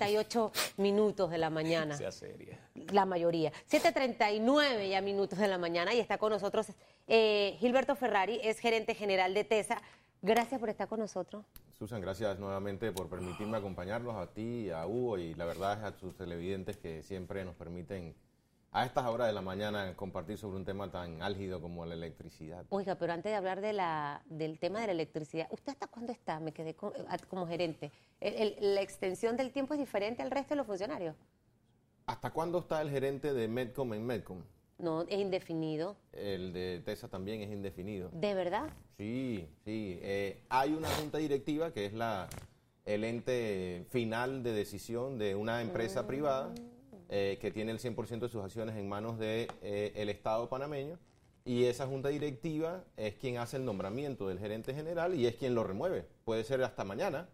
7.38 minutos de la mañana. Sea seria. La mayoría. 7.39 ya minutos de la mañana y está con nosotros eh, Gilberto Ferrari, es gerente general de TESA. Gracias por estar con nosotros. Susan, gracias nuevamente por permitirme acompañarlos a ti, a Hugo y la verdad a sus televidentes que siempre nos permiten a estas horas de la mañana compartir sobre un tema tan álgido como la electricidad. Oiga, pero antes de hablar de la, del tema de la electricidad, ¿usted hasta cuándo está? Me quedé con- eh, como gerente. El- el- ¿La extensión del tiempo es diferente al resto de los funcionarios? ¿Hasta cuándo está el gerente de Medcom en Medcom? No, es indefinido. El de TESA también es indefinido. ¿De verdad? Sí, sí. eh, hay una junta directiva que es la, el ente final de decisión de una empresa privada eh, que tiene el 100% de sus acciones en manos del de, el Estado panameño. Y esa junta directiva es quien hace el nombramiento del gerente general y es quien lo remueve. Puede ser hasta mañana,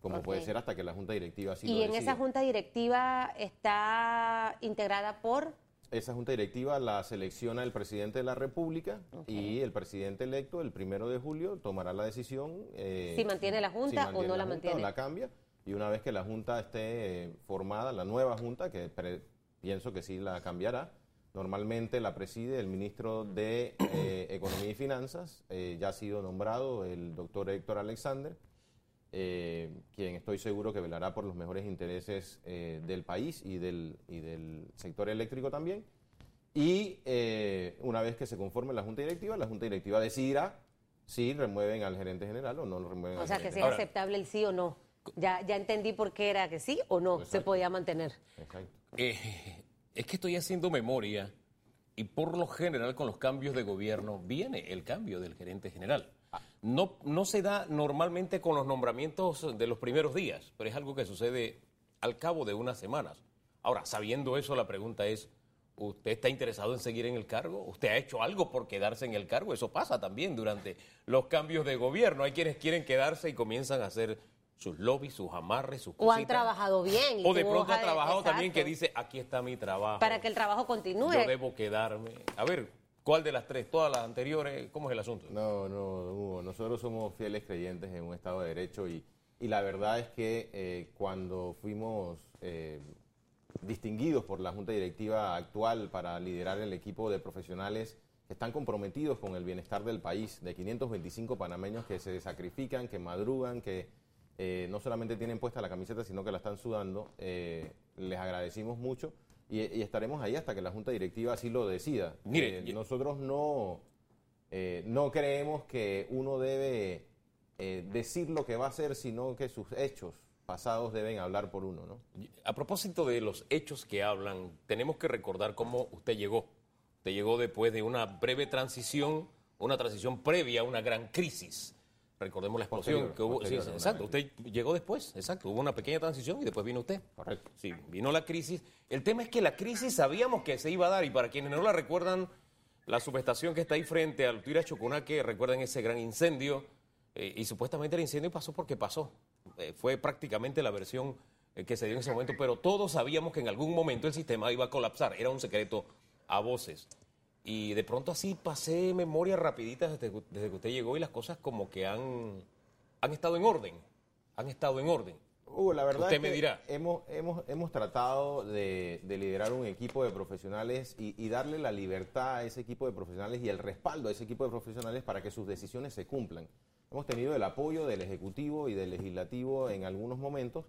como Ok. puede ser hasta que la junta directiva así y lo en decida. esa junta directiva está integrada por... Esa junta directiva la selecciona el presidente de la República y el presidente electo el primero de julio tomará la decisión. eh, Si mantiene la junta o no la junta mantiene. O la cambia. Y una vez que la junta esté eh, formada, la nueva junta, que pre- pienso que sí la cambiará, normalmente la preside el ministro de eh, Economía y Finanzas, eh, ya ha sido nombrado el doctor Héctor Alexander, eh, quien estoy seguro que velará por los mejores intereses del país y del, y del sector eléctrico también. Y una vez que se conforme la Junta Directiva, la Junta Directiva decidirá si remueven al gerente general o no lo remueven O al sea, que sea Ahora- aceptable el sí o no. Ya, ya entendí por qué era que sí o no se Exacto. podía mantener. Exacto. Eh, es que estoy haciendo memoria y por lo general con los cambios de gobierno viene el cambio del gerente general. No, no se da normalmente con los nombramientos de los primeros días, pero es algo que sucede al cabo de unas semanas. Ahora, sabiendo eso, la pregunta es, ¿usted está interesado en seguir en el cargo? ¿Usted ha hecho algo por quedarse en el cargo? Eso pasa también durante los cambios de gobierno. Hay quienes quieren quedarse y comienzan a hacer sus lobbies, sus amarres, sus O han cositas. trabajado bien. y O de pronto ha trabajado también que dice, aquí está mi trabajo. Para que el trabajo continúe. Yo debo quedarme. A ver, ¿cuál de las tres? ¿Todas las anteriores? ¿Cómo es el asunto? No, no, Hugo, nosotros somos fieles creyentes en un Estado de Derecho y, y la verdad es que eh, cuando fuimos eh, distinguidos por la Junta Directiva actual para liderar el equipo de profesionales que están comprometidos con el bienestar del país, de 525 panameños que se sacrifican, que madrugan, que eh, no solamente tienen puesta la camiseta, sino que la están sudando, eh, les agradecimos mucho y, y estaremos ahí hasta que la Junta Directiva así lo decida. Mire, Eh, nosotros no... Eh, no creemos que uno debe decir lo que va a hacer, sino que sus hechos pasados deben hablar por uno, ¿no? A propósito de los hechos que hablan, tenemos que recordar cómo usted llegó. Usted llegó después de una breve transición, una transición previa a una gran crisis. Recordemos la explosión Posterior, que hubo. Sí, exacto, usted llegó después, exacto. Hubo una pequeña transición y después vino usted. Correcto. Sí, vino la crisis. El tema es que la crisis sabíamos que se iba a dar y para quienes no la recuerdan, la subestación que está ahí frente al Tuira Chocunaque, recuerdan ese gran incendio eh, y supuestamente el incendio pasó porque pasó. Eh, fue prácticamente la versión eh, que se dio en ese momento, pero todos sabíamos que en algún momento el sistema iba a colapsar. Era un secreto a voces. Y de pronto así pasé memoria rapidita desde, que- desde que usted llegó y las cosas como que han, han estado en orden. Han estado en orden. La verdad Usted es me que dirá. Hemos, hemos, hemos tratado de, de liderar un equipo de profesionales y, y darle la libertad a ese equipo de profesionales y el respaldo a ese equipo de profesionales para que sus decisiones se cumplan. Hemos tenido el apoyo del Ejecutivo y del Legislativo en algunos momentos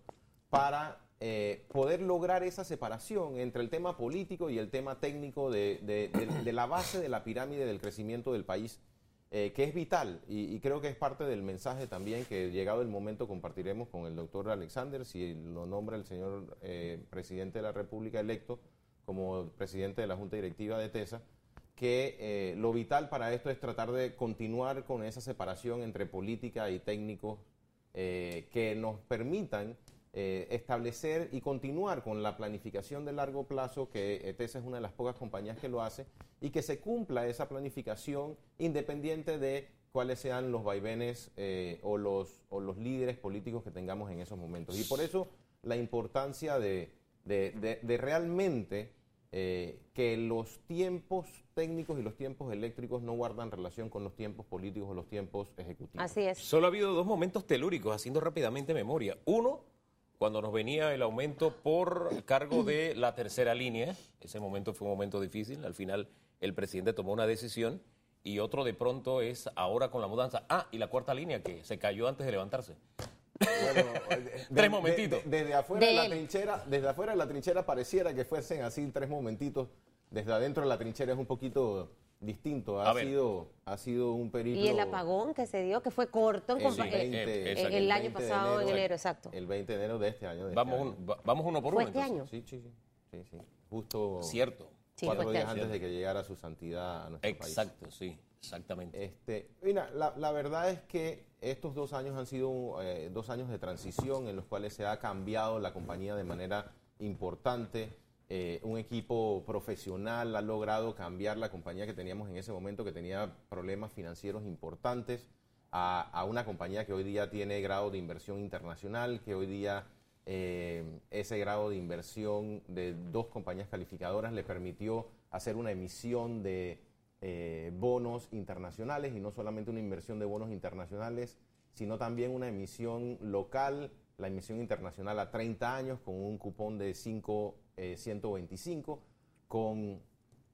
para eh, poder lograr esa separación entre el tema político y el tema técnico de, de- de- de la base de la pirámide del crecimiento del país, eh, que es vital y, y creo que es parte del mensaje también que llegado el momento compartiremos con el doctor Alexander, si lo nombra el señor eh, presidente de la República electo como presidente de la Junta Directiva de TESA, que eh, lo vital para esto es tratar de continuar con esa separación entre política y técnicos eh, que nos permitan eh, establecer y continuar con la planificación de largo plazo, que ETESA es una de las pocas compañías que lo hace, y que se cumpla esa planificación independiente de cuáles sean los vaivenes eh, o, los, o los líderes políticos que tengamos en esos momentos. Y por eso la importancia de, de- de- de realmente eh, que los tiempos técnicos y los tiempos eléctricos no guardan relación con los tiempos políticos o los tiempos ejecutivos. Así es. Solo ha habido dos momentos telúricos, haciendo rápidamente memoria. Uno, cuando nos venía el aumento por cargo de la tercera línea. Ese momento fue un momento difícil. Al final el presidente tomó una decisión y otro de pronto es ahora con la mudanza. Ah, y la cuarta línea que se cayó antes de levantarse. Bueno, de- Tres momentitos. de- desde afuera De de la él. trinchera, desde afuera de la trinchera pareciera que fuesen así tres momentitos. Desde adentro de la trinchera es un poquito distinto. Ha A ver. sido, ha sido un periplo. Y el apagón que se dio, que fue corto en el, compa- 20, eh, el- el año 20 de pasado, en enero, exacto. El 20 de enero de este año. de este Vamos, año. un- va- vamos uno por ¿Fue uno. este entonces. año? Sí, sí, sí. Justo Cierto. Cuatro días este año. antes de que llegara su santidad a nuestro país. Exacto, sí, exactamente. Este, mira, la, la verdad es que estos dos años han sido eh, dos años de transición en los cuales se ha cambiado la compañía de manera importante. Eh, un equipo profesional ha logrado cambiar la compañía que teníamos en ese momento, que tenía problemas financieros importantes, a, una compañía que hoy día tiene grado de inversión internacional, que hoy día eh, ese grado de inversión de dos compañías calificadoras le permitió hacer una emisión de eh, bonos internacionales y no solamente una inversión de bonos internacionales, sino también una emisión local, la emisión internacional a 30 años con un cupón de 5, eh, 125, con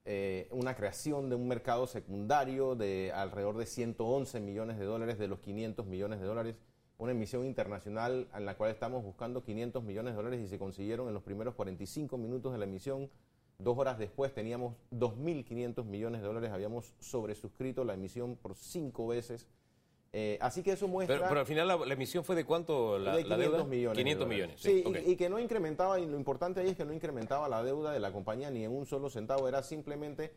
eh, una creación de un mercado secundario de alrededor de 111 millones de dólares de los 500 millones de dólares, una emisión internacional en la cual estamos buscando 500 millones de dólares y se consiguieron en los primeros 45 minutos de la emisión. Dos horas después teníamos 2.500 millones de dólares, habíamos sobresuscrito la emisión por cinco veces. Eh, así que eso muestra... Pero, pero al final la, la emisión fue de cuánto la, de la 500 deuda? millones. 500 de millones, sí. Sí, ok. y, y que no incrementaba, y lo importante ahí es que no incrementaba la deuda de la compañía ni en un solo centavo, era simplemente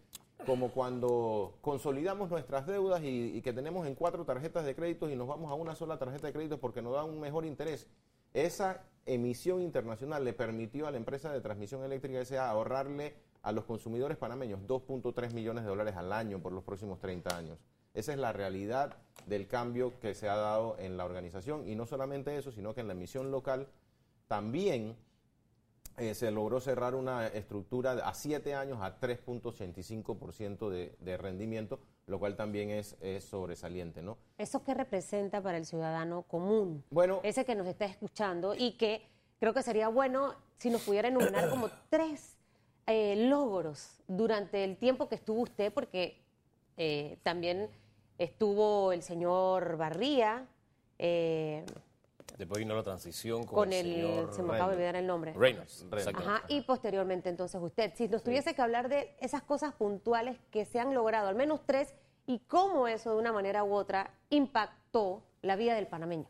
como cuando consolidamos nuestras deudas y, y que tenemos en cuatro tarjetas de crédito y nos vamos a una sola tarjeta de crédito porque nos da un mejor interés. Esa emisión internacional le permitió a la empresa de transmisión eléctrica SA ahorrarle a los consumidores panameños 2.3 millones de dólares al año por los próximos 30 años. Esa es la realidad del cambio que se ha dado en la organización. Y no solamente eso, sino que en la emisión local también eh, se logró cerrar una estructura a siete años a 3.85% de, de rendimiento, lo cual también es, es sobresaliente, ¿no? ¿Eso qué representa para el ciudadano común? Bueno, Ese que nos está escuchando y que creo que sería bueno si nos pudiera enumerar como tres eh, logros durante el tiempo que estuvo usted, porque eh, también estuvo el señor Barría eh, Después vino la transición con, con el, el, señor se me acaba de olvidar el nombre. Reynolds. Reynolds. Ajá, y posteriormente entonces usted, si nos tuviese que hablar de esas cosas puntuales que se han logrado, al menos tres, y cómo eso de una manera u otra impactó la vida del panameño.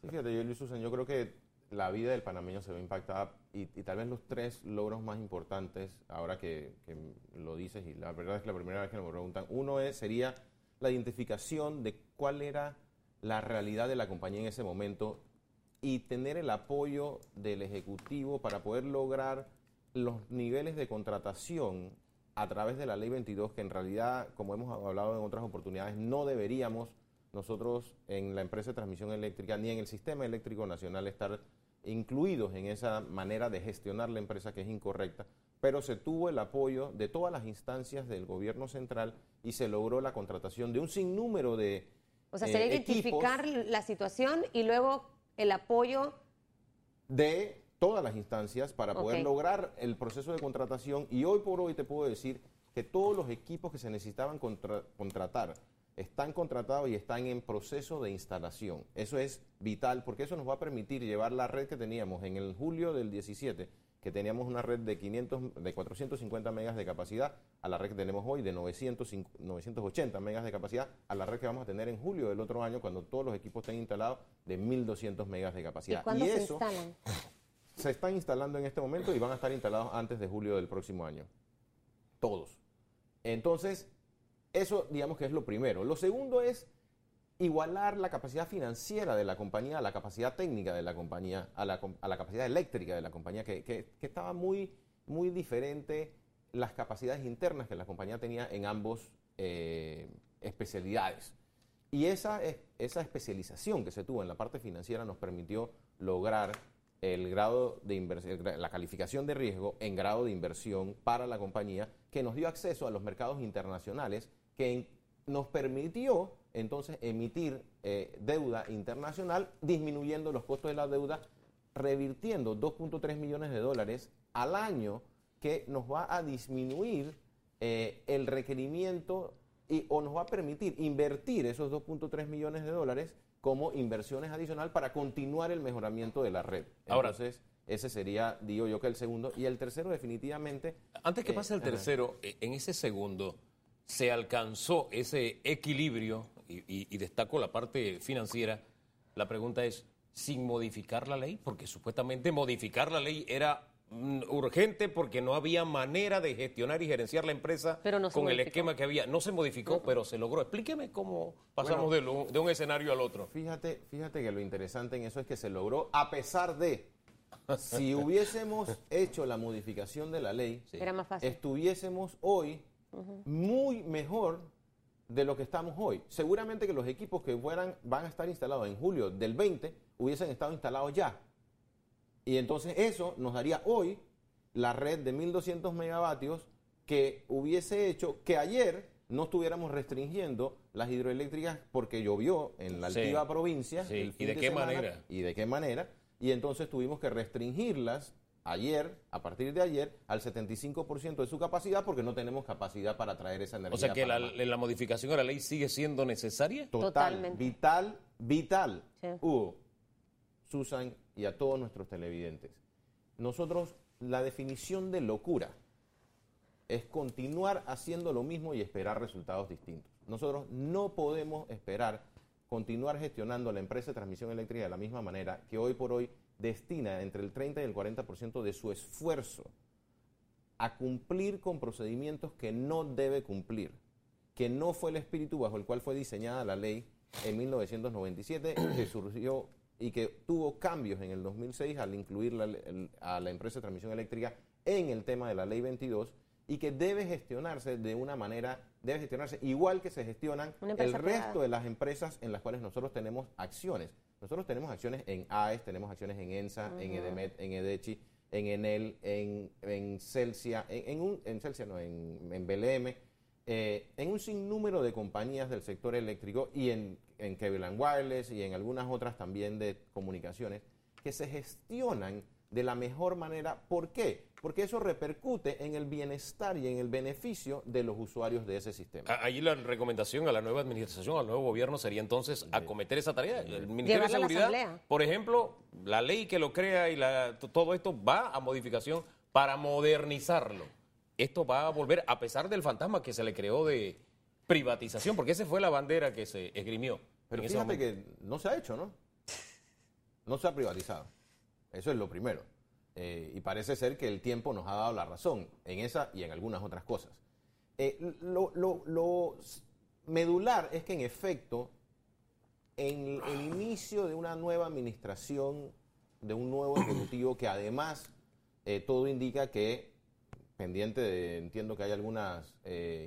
Sí, fíjate, yo, Luis Susan, yo creo que la vida del panameño se ve impactada y, y tal vez los tres logros más importantes, ahora que, que lo dices, y la verdad es que la primera vez que me preguntan, uno es, sería la identificación de cuál era la realidad de la compañía en ese momento y tener el apoyo del Ejecutivo para poder lograr los niveles de contratación a través de la Ley 22, que en realidad, como hemos hablado en otras oportunidades, no deberíamos nosotros en la empresa de transmisión eléctrica ni en el sistema eléctrico nacional estar incluidos en esa manera de gestionar la empresa que es incorrecta, pero se tuvo el apoyo de todas las instancias del gobierno central y se logró la contratación de un sinnúmero de O sea, eh, sería equipos identificar la situación y luego el apoyo. de todas las instancias para poder lograr el proceso de contratación y hoy por hoy te puedo decir que todos los equipos que se necesitaban contra- contratar están contratados y están en proceso de instalación. Eso es vital porque eso nos va a permitir llevar la red que teníamos en el julio del 17, que teníamos una red de 500 de 450 megas de capacidad a la red que tenemos hoy de 900, 980 megas de capacidad a la red que vamos a tener en julio del otro año cuando todos los equipos estén instalados de 1200 megas de ¿Y capacidad. cuándo se eso instalan? se están instalando en este momento y van a estar instalados antes de julio del próximo año. Todos. Entonces, eso digamos que es lo primero. Lo segundo es igualar la capacidad financiera de la compañía a la capacidad técnica de la compañía, a la, a la capacidad eléctrica de la compañía, que, que- estaba muy, muy diferente las capacidades internas que la compañía tenía en ambos eh, especialidades. Y esa, es- esa especialización que se tuvo en la parte financiera nos permitió lograr el grado de la calificación de riesgo en grado de inversión para la compañía, que nos dio acceso a los mercados internacionales, que nos permitió entonces emitir eh, deuda internacional, disminuyendo los costos de la deuda revirtiendo 2.3 millones de dólares al año que nos va a disminuir eh, el requerimiento y, o nos va a permitir invertir esos 2.3 millones de dólares como inversiones adicional para continuar el mejoramiento de la red. Ahora- Entonces, ese sería, digo yo, que el segundo. Y el tercero, definitivamente. Antes que eh, pase el ajá. tercero, eh, en ese segundo se alcanzó ese equilibrio, y, y- y destaco la parte financiera, la pregunta es, ¿sin modificar la ley? Porque supuestamente modificar la ley era mm, urgente porque no había manera de gestionar y gerenciar la empresa Pero no se con el esquema que había. No se modificó, pero se logró. Explíqueme cómo pasamos de, lo- de un escenario al otro. Fíjate, fíjate que lo interesante en eso es que se logró a pesar de. Si hubiésemos hecho la modificación de la ley, Era más fácil. estuviésemos hoy muy mejor de lo que estamos hoy. Seguramente que los equipos que fueran, van a estar instalados en julio del 20 hubiesen estado instalados ya. Y entonces eso nos daría hoy la red de 1200 megavatios que hubiese hecho que ayer no estuviéramos restringiendo las hidroeléctricas porque llovió en la Sí. altiva provincia. Sí, el ¿y fin de qué semana, manera? ¿Y de qué manera? Y entonces tuvimos que restringirlas ayer, a partir de ayer, al 75% de su capacidad porque no tenemos capacidad para traer esa energía. O sea que la, modificación de la ley sigue siendo necesaria. Total, Totalmente. vital, vital. Sí. Hugo, Susan y a todos nuestros televidentes. Nosotros, la definición de locura es continuar haciendo lo mismo y esperar resultados distintos. Nosotros no podemos esperar continuar gestionando la empresa de transmisión eléctrica de la misma manera que hoy por hoy destina entre el 30 y el 40% de su esfuerzo a cumplir con procedimientos que no debe cumplir, que no fue el espíritu bajo el cual fue diseñada la ley en 1997, que surgió y que tuvo cambios en el 2006 al incluir la- el- a la empresa de transmisión eléctrica en el tema de la ley 22 y que debe gestionarse de una manera, debe gestionarse igual que se gestionan el resto privada. de las empresas en las cuales nosotros tenemos acciones. Nosotros tenemos acciones en AES, tenemos acciones en ENSA, en EDEMET, en EDECHI, en Enel, en, en Celsia, en, en un, en Celsia no, en, en BLM, eh, en un sinnúmero de compañías del sector eléctrico y en, en Cable and Wireless y en algunas otras también de comunicaciones que se gestionan de la mejor manera. ¿Por qué? Porque eso repercute en el bienestar y en el beneficio de los usuarios de ese sistema. A- Allí la recomendación a la nueva administración, al nuevo gobierno, sería entonces acometer esa tarea. El Ministerio de Llevarla Seguridad, por ejemplo, la ley que lo crea y la- todo esto va a modificación para modernizarlo. Esto va a volver, a pesar del fantasma que se le creó de privatización, porque esa fue la bandera que se esgrimió. Pero fíjate que no se ha hecho, ¿no? No se ha privatizado. Eso es lo primero. Eh, y parece ser que el tiempo nos ha dado la razón en esa y en algunas otras cosas. Eh, lo, lo- lo medular es que en efecto, en el inicio de una nueva administración, de un nuevo ejecutivo que además eh, todo indica que, pendiente de, entiendo que hay algunas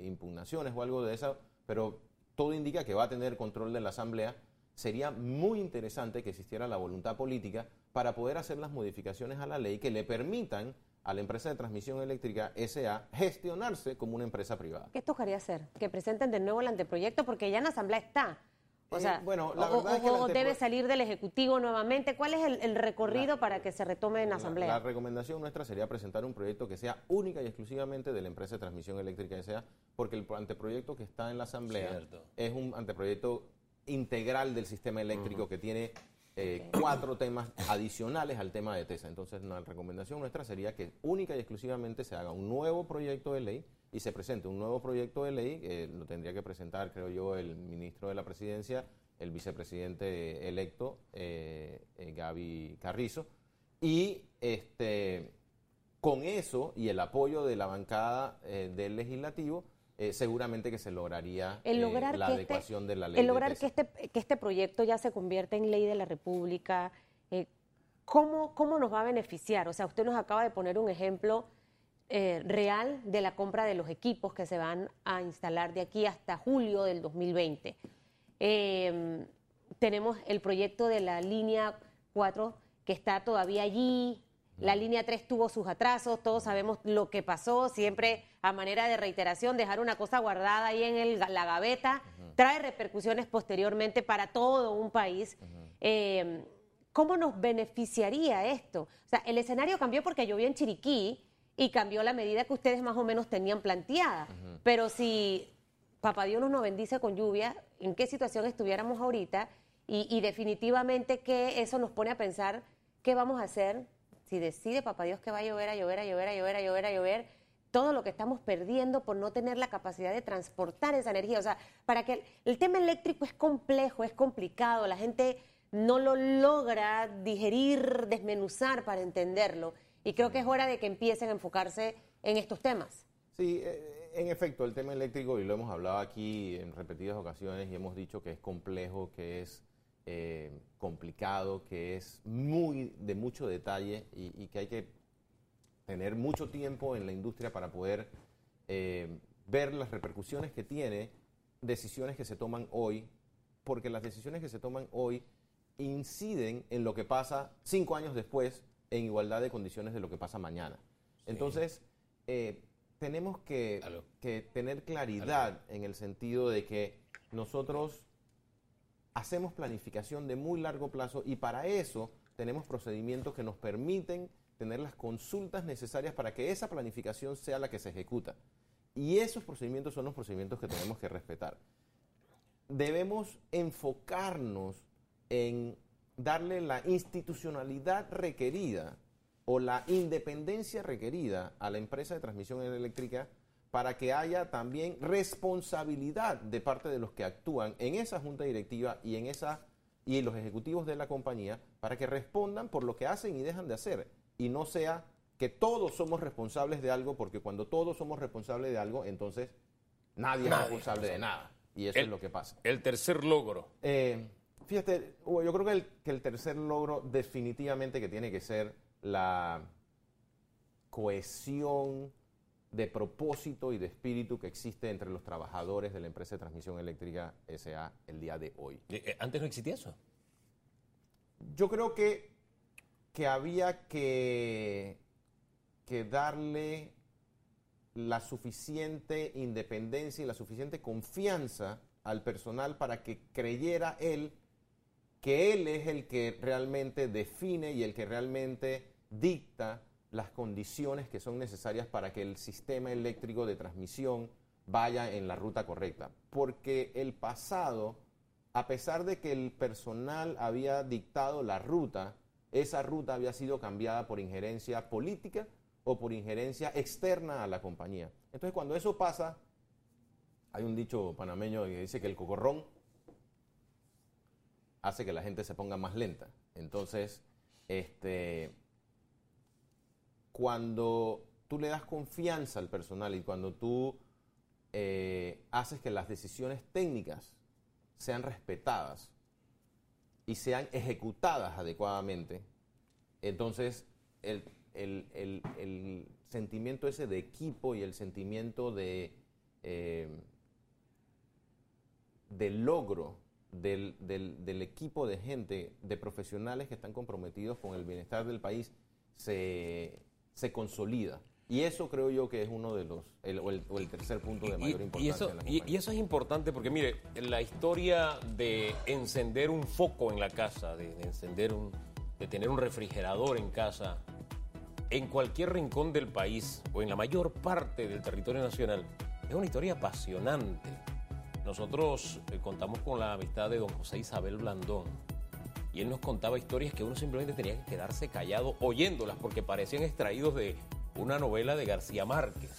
impugnaciones o algo de eso, pero todo indica que va a tener control de la Asamblea, sería muy interesante que existiera la voluntad política para poder hacer las modificaciones a la ley que le permitan a la empresa de transmisión eléctrica SA gestionarse como una empresa privada. ¿Qué tocaría hacer? Que presenten de nuevo el anteproyecto porque ya en la asamblea está. O Eh, sea, bueno, la o, verdad es que o- debe salir del ejecutivo nuevamente. ¿Cuál es el, el recorrido La- para que se retome en La- asamblea? La, recomendación nuestra sería presentar un proyecto que sea única y exclusivamente de la empresa de transmisión eléctrica SA, porque el anteproyecto que está en la Asamblea Cierto. es un anteproyecto integral del sistema eléctrico que tiene eh, cuatro temas adicionales al tema de TESA. Entonces, la recomendación nuestra sería que única y exclusivamente se haga un nuevo proyecto de ley y se presente un nuevo proyecto de ley, que lo tendría que presentar, creo yo, el ministro de la Presidencia, el vicepresidente electo, eh, eh, Gaby Carrizo, y este, con eso y el apoyo de la bancada eh, del legislativo, eh, seguramente que se lograría el eh, la que adecuación este, de la ley. el lograr que este que este proyecto ya se convierta en ley de la República eh, ¿cómo, cómo nos va a beneficiar o sea usted nos acaba de poner un ejemplo real de la compra de los equipos que se van a instalar de aquí hasta julio del 2020 Eh, tenemos el proyecto de la línea 4 que está todavía allí. La línea 3 tuvo sus atrasos, todos sabemos lo que pasó, siempre a manera de reiteración, dejar una cosa guardada ahí en el- la gaveta trae repercusiones posteriormente para todo un país. Eh, ¿cómo nos beneficiaría esto? O sea, el escenario cambió porque llovió en Chiriquí y cambió la medida que ustedes más o menos tenían planteada. Pero si papá Dios nos bendice con lluvia, ¿en qué situación estuviéramos ahorita? Y, y definitivamente que eso nos pone a pensar qué vamos a hacer si decide papá Dios que va a llover, a llover, a llover, a llover, a llover, a llover todo lo que estamos perdiendo por no tener la capacidad de transportar esa energía. O sea, para que el, tema eléctrico es complejo, es complicado, la gente no lo logra digerir, desmenuzar para entenderlo. Y creo que es hora de que empiecen a enfocarse en estos temas. Sí, eh, en efecto, el tema eléctrico, y lo hemos hablado aquí en repetidas ocasiones, y hemos dicho que es complejo, que es eh, complicado, que es muy de mucho detalle y que hay que tener mucho tiempo en la industria para poder eh, ver las repercusiones que tiene decisiones que se toman hoy, porque las decisiones que se toman hoy inciden en lo que pasa cinco años después en igualdad de condiciones de lo que pasa mañana. Entonces, eh, tenemos que, que, tener claridad en el sentido de que nosotros hacemos planificación de muy largo plazo y para eso tenemos procedimientos que nos permiten tener las consultas necesarias para que esa planificación sea la que se ejecuta. Y esos procedimientos son los procedimientos que tenemos que respetar. Debemos enfocarnos en darle la institucionalidad requerida o la independencia requerida a la empresa de transmisión eléctrica para que haya también responsabilidad de parte de los que actúan en esa junta directiva y en esa y los ejecutivos de la compañía para que respondan por lo que hacen y dejan de hacer y no sea que todos somos responsables de algo, porque cuando todos somos responsables de algo, entonces nadie, es responsable de nada. Y eso es lo que pasa. El tercer logro. Eh, fíjate, yo creo que el, que el tercer logro definitivamente que tiene que ser la cohesión de propósito y de espíritu que existe entre los trabajadores de la empresa de transmisión eléctrica SA el día de hoy. Eh, eh, ¿Antes no existía eso? Yo creo que que había que, que darle la suficiente independencia y la suficiente confianza al personal para que creyera él que él es el que realmente define y el que realmente dicta las condiciones que son necesarias para que el sistema eléctrico de transmisión vaya en la ruta correcta. Porque el pasado, a pesar de que el personal había dictado la ruta, esa ruta había sido cambiada por injerencia política o por injerencia externa a la compañía. Entonces, cuando eso pasa, hay un dicho panameño que dice que el cocorrón hace que la gente se ponga más lenta. Entonces, este, cuando tú le das confianza al personal y cuando tú eh, haces que las decisiones técnicas sean respetadas, y sean ejecutadas adecuadamente, entonces el, sentimiento ese de equipo y el sentimiento de, eh, logro del, equipo de gente, de profesionales que están comprometidos con el bienestar del país, se, se consolida. Y eso creo yo que es uno de los, el, o, el, tercer punto de mayor importancia. Y eso, y, eso es importante porque, mire, la historia de encender un foco en la casa, de, encender un, de tener un refrigerador en casa, en cualquier rincón del país o en la mayor parte del territorio nacional, es una historia apasionante. Nosotros eh, contamos con la amistad de don José Isabel Blandón y él nos contaba historias que uno simplemente tenía que quedarse callado oyéndolas porque parecían extraídos de una novela de García Márquez,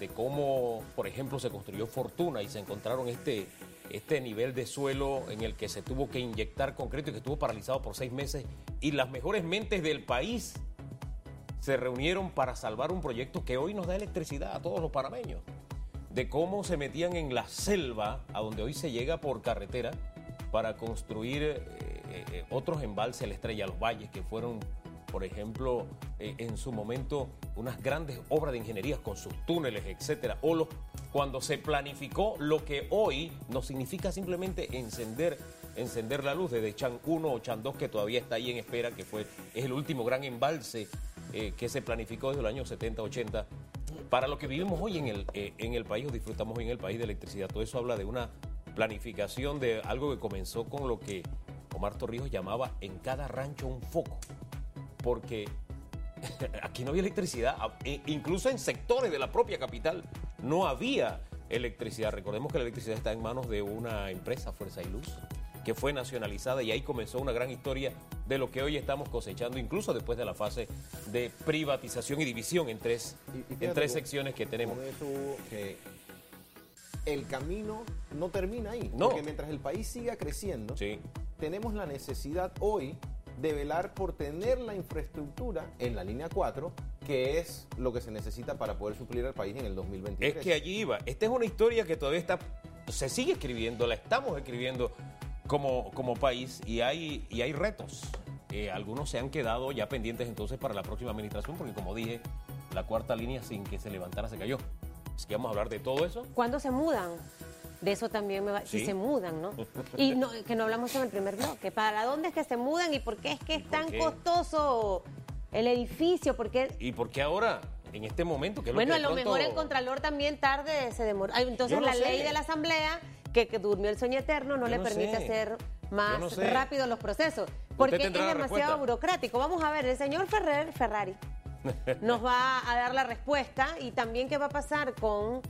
de cómo, por ejemplo, se construyó Fortuna y se encontraron este, este nivel de suelo en el que se tuvo que inyectar concreto y que estuvo paralizado por seis meses y las mejores mentes del país se reunieron para salvar un proyecto que hoy nos da electricidad a todos los parameños, de cómo se metían en la selva, a donde hoy se llega por carretera, para construir eh, eh, otros embalses, la Estrella Los Valles, que fueron por ejemplo, eh, en su momento, unas grandes obras de ingeniería con sus túneles, etcétera, o cuando se planificó lo que hoy no significa simplemente encender encender la luz desde Chan 1 o Chan 2 que todavía está ahí en espera, que fue es el último gran embalse eh, que se planificó desde los años 70, 80. Para lo que vivimos hoy en el, en el país o disfrutamos hoy en el país de electricidad, todo eso habla de una planificación de algo que comenzó con lo que Omar Torrijos llamaba en cada rancho un foco, porque aquí no había electricidad, e incluso en sectores de la propia capital no había electricidad. Recordemos que la electricidad está en manos de una empresa, Fuerza y Luz, que fue nacionalizada y ahí comenzó una gran historia de lo que hoy estamos cosechando, incluso después de la fase de privatización y división en tres, en tres secciones que tenemos. que el camino no termina ahí. No. Porque mientras el país siga creciendo, tenemos la necesidad hoy de velar por tener la infraestructura en la línea 4, que es lo que se necesita para poder suplir al país en el 2023. Es que allí iba. Esta es una historia que todavía está, se sigue escribiendo, la estamos escribiendo como, como país y hay, y hay retos. Eh, algunos se han quedado ya pendientes entonces para la próxima administración, porque como dije, la cuarta línea sin que se levantara se cayó. Así que vamos a hablar de todo eso. ¿Cuándo se mudan? De eso también me va, si se mudan, ¿no? Y no, que no hablamos en el primer bloque. ¿Para dónde es que se mudan y por qué es que es tan costoso el edificio? ¿Por ¿Y por qué ahora? En este momento, que Bueno, a lo mejor el Contralor también tarde se demora. Entonces la ley de la Asamblea, que, durmió el sueño eterno, no le permite hacer más rápido los procesos. Porque es demasiado burocrático. Vamos a ver, el señor Ferrer, Ferrari nos va a dar la respuesta y también qué va a pasar con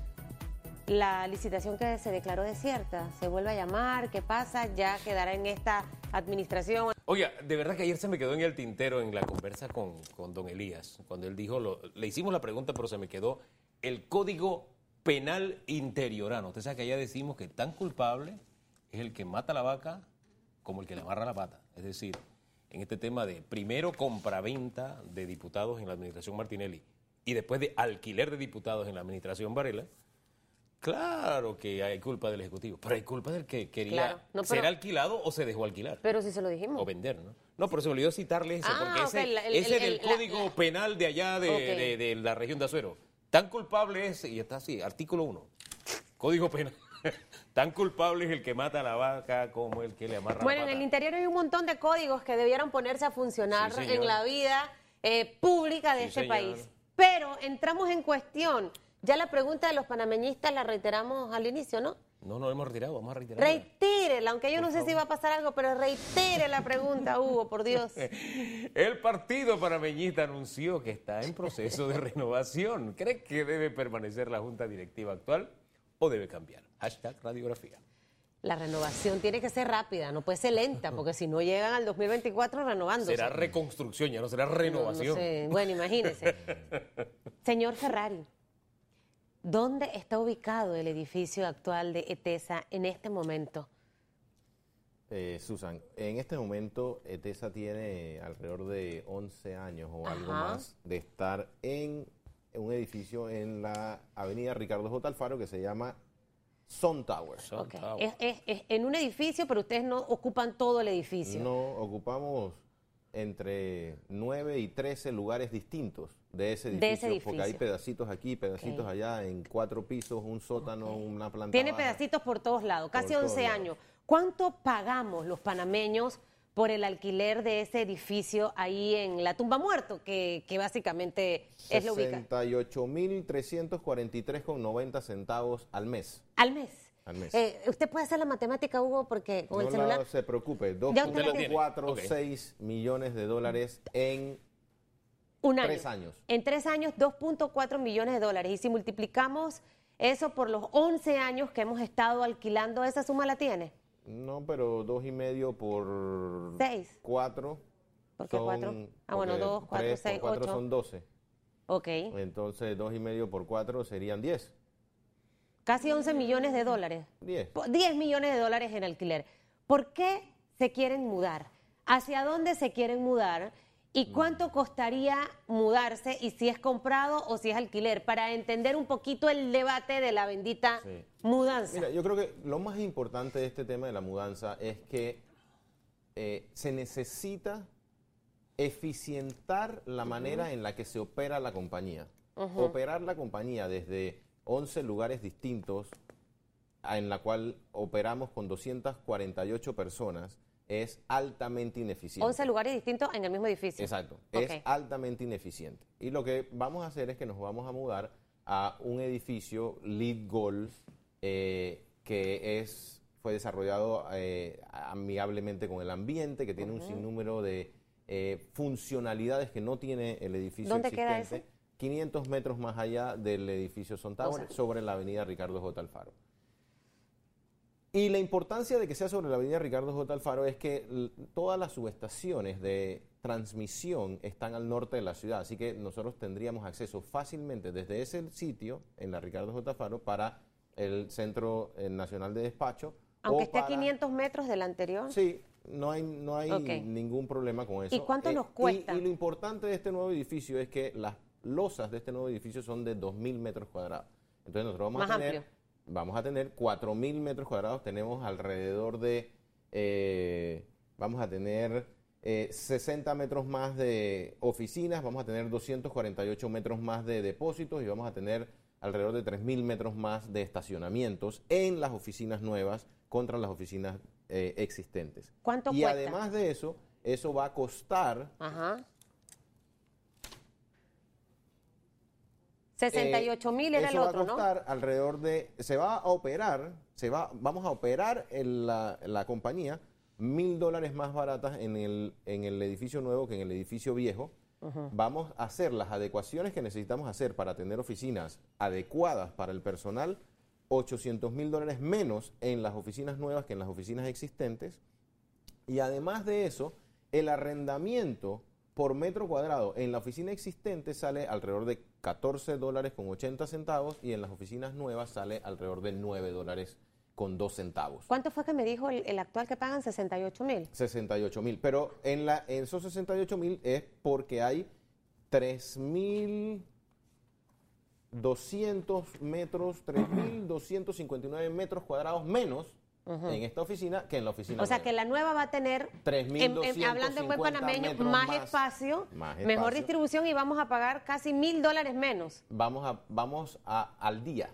la licitación que se declaró desierta. ¿Se vuelve a llamar? ¿Qué pasa? ¿Ya quedará en esta administración? Oiga, de verdad que ayer se me quedó en el tintero en la conversa con, con don Elías, cuando él dijo, lo, le hicimos la pregunta, pero se me quedó el código penal interiorano. Usted sabe que allá decimos que tan culpable es el que mata la vaca como el que le amarra la pata. Es decir, en este tema de primero compraventa de diputados en la administración Martinelli y después de alquiler de diputados en la administración Varela, Claro que hay culpa del Ejecutivo, pero hay culpa del que quería ser alquilado o se dejó alquilar. Pero si se lo dijimos. O vender, ¿no? No, pero se me olvidó citarle eso, ah, porque ese, ese del código penal de allá de, la región de Azuero. Tan culpable es, y está así, artículo 1, código penal. Tan culpable es el que mata a la vaca como el que le amarra Bueno, la en el interior hay un montón de códigos que debieran ponerse a funcionar en la vida eh, pública de este país. Pero entramos en cuestión ya la pregunta de los panameñistas la reiteramos al inicio, ¿no? No, no hemos retirado, vamos a reiterar. Reitírela, aunque yo no sé si va a pasar algo, pero reitere la pregunta, Hugo, por Dios. El partido panameñista anunció que está en proceso de renovación. ¿Cree que debe permanecer la junta directiva actual o debe cambiar? Hashtag radiografía. La renovación tiene que ser rápida, no puede ser lenta, porque si no llegan al 2024 renovándose. Será reconstrucción, ya no será renovación. Bueno, imagínese. Señor Ferrari, ¿Dónde está ubicado el edificio actual de ETESA en este momento? Eh, Susan, en este momento ETESA tiene alrededor de 11 años o algo más de estar en un edificio en la avenida Ricardo J. Alfaro que se llama Sun Tower. Es, en un edificio, pero ustedes no ocupan todo el edificio. No, ocupamos entre 9 y 13 lugares distintos de ese edificio, porque hay pedacitos aquí, pedacitos allá, en cuatro pisos, un sótano, una planta. Tiene pedacitos por todos lados, casi 11 años. ¿Cuánto pagamos los panameños por el alquiler de ese edificio ahí en la tumba muerto, que, que básicamente es la ubicación? 68.343,90 centavos al mes. ¿Al mes? Eh, usted puede hacer la matemática, Hugo, porque con el celular. No se preocupe, 2.46 millones de dólares en Un tres años. En tres años, 2.4 millones de dólares. Y si multiplicamos eso por los 11 años que hemos estado alquilando, ¿esa suma la tiene? No, pero dos y medio por... Seis. Cuatro. ¿Por qué cuatro? Ah, bueno, dos, cuatro, seis, cuatro son doce. Ok. Entonces, dos y medio por cuatro serían diez. Casi 11 millones de dólares. 10. 10 millones de dólares en alquiler. ¿Por qué se quieren mudar? ¿Hacia dónde se quieren mudar? ¿Y mm. cuánto costaría mudarse y si es comprado o si es alquiler? Para entender un poquito el debate de la bendita mudanza. Mira, yo creo que lo más importante de este tema de la mudanza es que eh, se necesita eficientar la manera en la que se opera la compañía. Operar la compañía desde 11 lugares distintos en la cual operamos con 248 personas es altamente ineficiente. 11 lugares distintos en el mismo edificio. Exacto, es altamente ineficiente. Y lo que vamos a hacer es que nos vamos a mudar a un edificio Lead Golf eh, que es fue desarrollado eh, amigablemente con el ambiente, que tiene un sinnúmero de eh, funcionalidades que no tiene el edificio ¿Dónde queda existente. ese? 500 metros más allá del edificio Son Tower, O sea- sobre la avenida Ricardo J. Alfaro. Y la importancia de que sea sobre la avenida Ricardo J. Alfaro es que todas las subestaciones de transmisión están al norte de la ciudad, así que nosotros tendríamos acceso fácilmente desde ese sitio, en la Ricardo J. Alfaro, para el Centro eh, Nacional de Despacho. Aunque esté a para- 500 metros del anterior. Sí, no hay, no hay ningún problema con eso. ¿Y cuánto Eh, nos cuesta? Y, lo importante de este nuevo edificio es que las losas de este nuevo edificio son de 2.000 metros cuadrados. Entonces nosotros vamos Más a tener, amplio. Vamos a tener 4.000 metros cuadrados. Tenemos alrededor de, eh, vamos a tener eh, 60 metros más de oficinas, vamos a tener 248 metros más de depósitos y vamos a tener alrededor de 3.000 metros más de estacionamientos en las oficinas nuevas contra las oficinas eh, existentes. ¿Cuánto y cuesta? además de eso, eso va a costar Ajá. 68 mil era eso el va otro, a ¿no? costar alrededor de, se va a operar, se va, vamos a operar en la, la compañía mil dólares más baratas en el, en el edificio nuevo que en el edificio viejo. Vamos a hacer las adecuaciones que necesitamos hacer para tener oficinas adecuadas para el personal, 800 mil dólares menos en las oficinas nuevas que en las oficinas existentes. Y además de eso, el arrendamiento por metro cuadrado en la oficina existente sale alrededor de 14 dólares con 80 centavos y en las oficinas nuevas sale alrededor de 9 dólares con 2 centavos. ¿Cuánto fue que me dijo el, el actual que pagan? 68 mil. 68 mil. Pero en, la, en esos 68 mil es porque hay 3.200 metros, 3.259 metros cuadrados menos en esta oficina que en la oficina O sea nueva. que la nueva va a tener, en- en- 3.250 hablando en buen panameño, más, más, espacio, más mejor distribución y vamos a pagar casi mil dólares menos. vamos a vamos a al día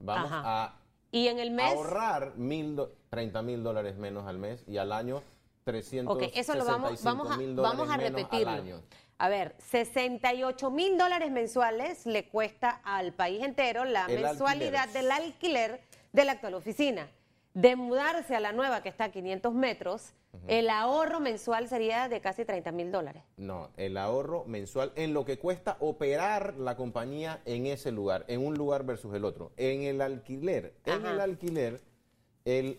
vamos Ajá. a Y en el mes, ahorrar mil do- 30 mil dólares menos al mes y al año 300 ok, eso lo vamos, vamos, a, vamos a repetirlo. A ver, 68 mil dólares mensuales le cuesta al país entero la El mensualidad alquiler. del alquiler de la actual oficina. De mudarse a la nueva que está a 500 metros, el ahorro mensual sería de casi 30 mil dólares. No, el ahorro mensual en lo que cuesta operar la compañía en ese lugar, en un lugar versus el otro. En el alquiler, en el alquiler, el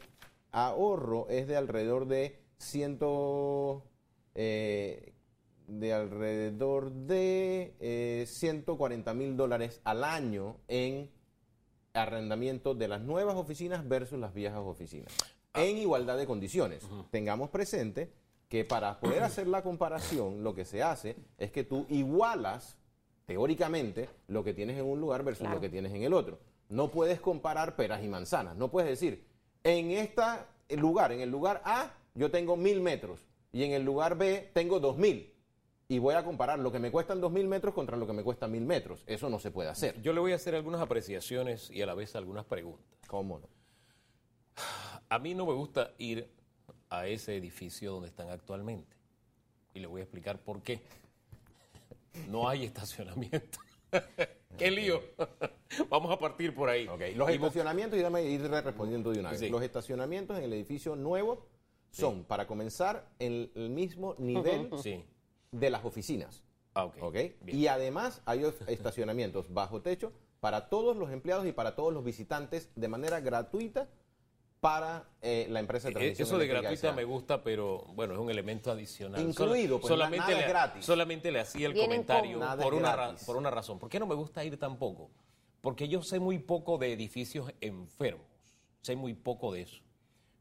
ahorro es de alrededor de ciento, eh, de alrededor de eh, 140 mil dólares al año en arrendamiento de las nuevas oficinas versus las viejas oficinas. En igualdad de condiciones. Tengamos presente que para poder hacer la comparación, lo que se hace es que tú igualas, teóricamente, lo que tienes en un lugar versus Claro. lo que tienes en el otro. No puedes comparar peras y manzanas. No puedes decir, en este lugar, en el lugar A, yo tengo mil metros y en el lugar B tengo dos mil. Y voy a comparar lo que me cuestan dos mil metros contra lo que me cuesta mil metros. Eso no se puede hacer. Yo le voy a hacer algunas apreciaciones y a la vez algunas preguntas. ¿Cómo no? A mí no me gusta ir a ese edificio donde están actualmente. Y le voy a explicar por qué. No hay estacionamiento. ¡Qué lío! Vamos a partir por ahí. Los Y estacionamientos, y dame ir respondiendo de una vez. Sí. Los estacionamientos en el edificio nuevo son, para comenzar, el, el mismo nivel Sí. De las oficinas. Ah, ok. ¿ok? Bien. Y además hay estacionamientos bajo techo para todos los empleados y para todos los visitantes de manera gratuita para eh, la empresa de Eh, transmisión Eso de gratuita me gusta, pero bueno, es un elemento adicional. Incluido, pues, solamente, nada le, es gratis. solamente le hacía el Vienen comentario por una, ra- por una razón. ¿Por qué no me gusta ir tampoco? Porque yo sé muy poco de edificios enfermos. Sé muy poco de eso.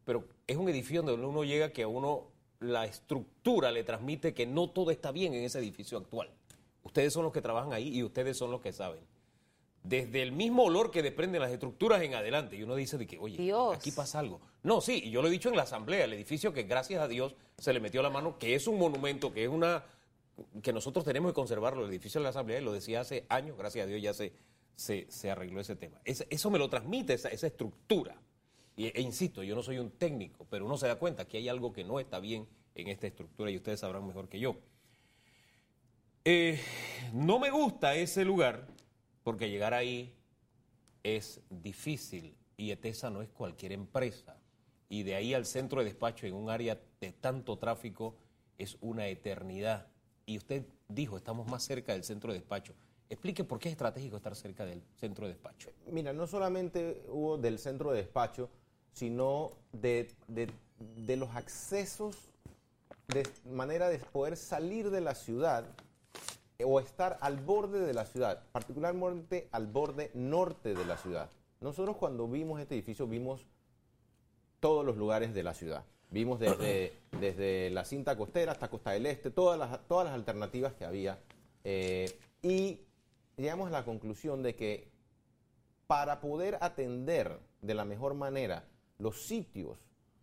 Pero es un edificio donde uno llega que a uno la estructura le transmite que no todo está bien en ese edificio actual. Ustedes son los que trabajan ahí y ustedes son los que saben. Desde el mismo olor que desprenden las estructuras en adelante. Y uno dice de que, oye, Dios. aquí pasa algo. No, sí, y yo lo he dicho en la asamblea, el edificio que gracias a Dios se le metió la mano, que es un monumento, que es una que nosotros tenemos que conservarlo, el edificio de la asamblea, y lo decía hace años, gracias a Dios ya se, se, se arregló ese tema. Eso me lo transmite, esa, esa estructura. E insisto, yo no soy un técnico, pero uno se da cuenta que hay algo que no está bien en esta estructura y ustedes sabrán mejor que yo. Eh, no me gusta ese lugar porque llegar ahí es difícil y ETESA no es cualquier empresa. y de ahí al centro de despacho en un área de tanto tráfico es una eternidad. Y usted dijo, estamos más cerca del centro de despacho. Explique por qué es estratégico estar cerca del centro de despacho. Mira, no solamente hubo del centro de despacho, sino de, de- de los accesos, de manera de poder salir de la ciudad eh, o estar al borde de la ciudad, particularmente al borde norte de la ciudad. Nosotros cuando vimos este edificio vimos todos los lugares de la ciudad. Vimos desde, desde la cinta costera hasta Costa del Este, todas las, todas las alternativas que había. eh, y llegamos a la conclusión de que para poder atender de la mejor manera los sitios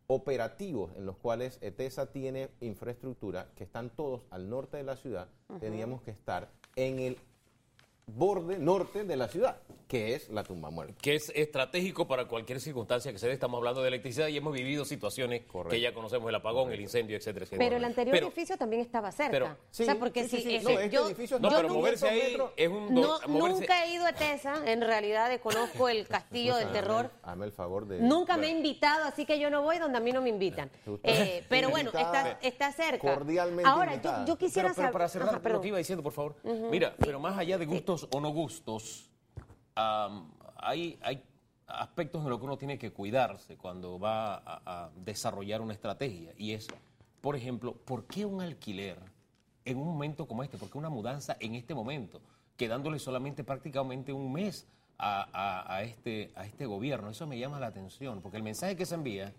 operativos en los cuales ETESA tiene infraestructura, que están todos al norte de la ciudad, teníamos que estar en el borde norte de la ciudad, que es la tumba muerta. Que es estratégico para cualquier circunstancia que se dé. Estamos hablando de electricidad y hemos vivido situaciones Correcto. que ya conocemos, el apagón, el incendio, etcétera, etcétera. Pero el anterior Pero- edificio también estaba cerca. pero- o sea, porque sí, sí, si No, este yo, edificio No, pero moverse ahí metros- es un... no, moverse- nunca he ido a Tesa, en realidad desconozco el castillo del terror. Hazme el favor de... Nunca me he invitado, así que yo no voy donde a mí no me invitan. Eh, pero bueno, está, está cerca. cordialmente Ahora, yo, yo quisiera pero, pero saber... para cerrar Ajá, lo que iba diciendo, por favor. Mira, pero más allá de gustos o no gustos, hay, hay aspectos en los que uno tiene que cuidarse cuando va a, desarrollar una estrategia. Y es, por ejemplo, ¿por qué un alquiler en un momento como este? ¿Por qué una mudanza en este momento? Quedándole solamente prácticamente un mes a este, a este gobierno. Eso me llama la atención, porque el mensaje que se envía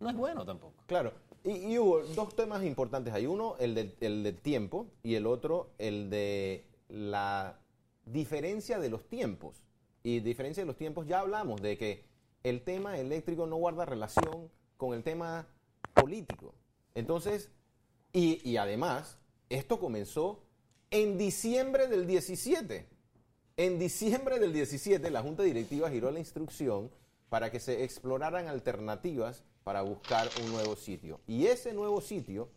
no es bueno tampoco. Claro, y, y hubo dos temas importantes. Hay uno, el del, el del tiempo, y el otro, el de la diferencia de los tiempos. Y diferencia de los tiempos, ya hablamos de que el tema eléctrico no guarda relación con el tema político. Entonces, y, y además, esto comenzó en diciembre del 17. En diciembre del 17, la Junta Directiva giró la instrucción para que se exploraran alternativas para buscar un nuevo sitio. Y ese nuevo sitio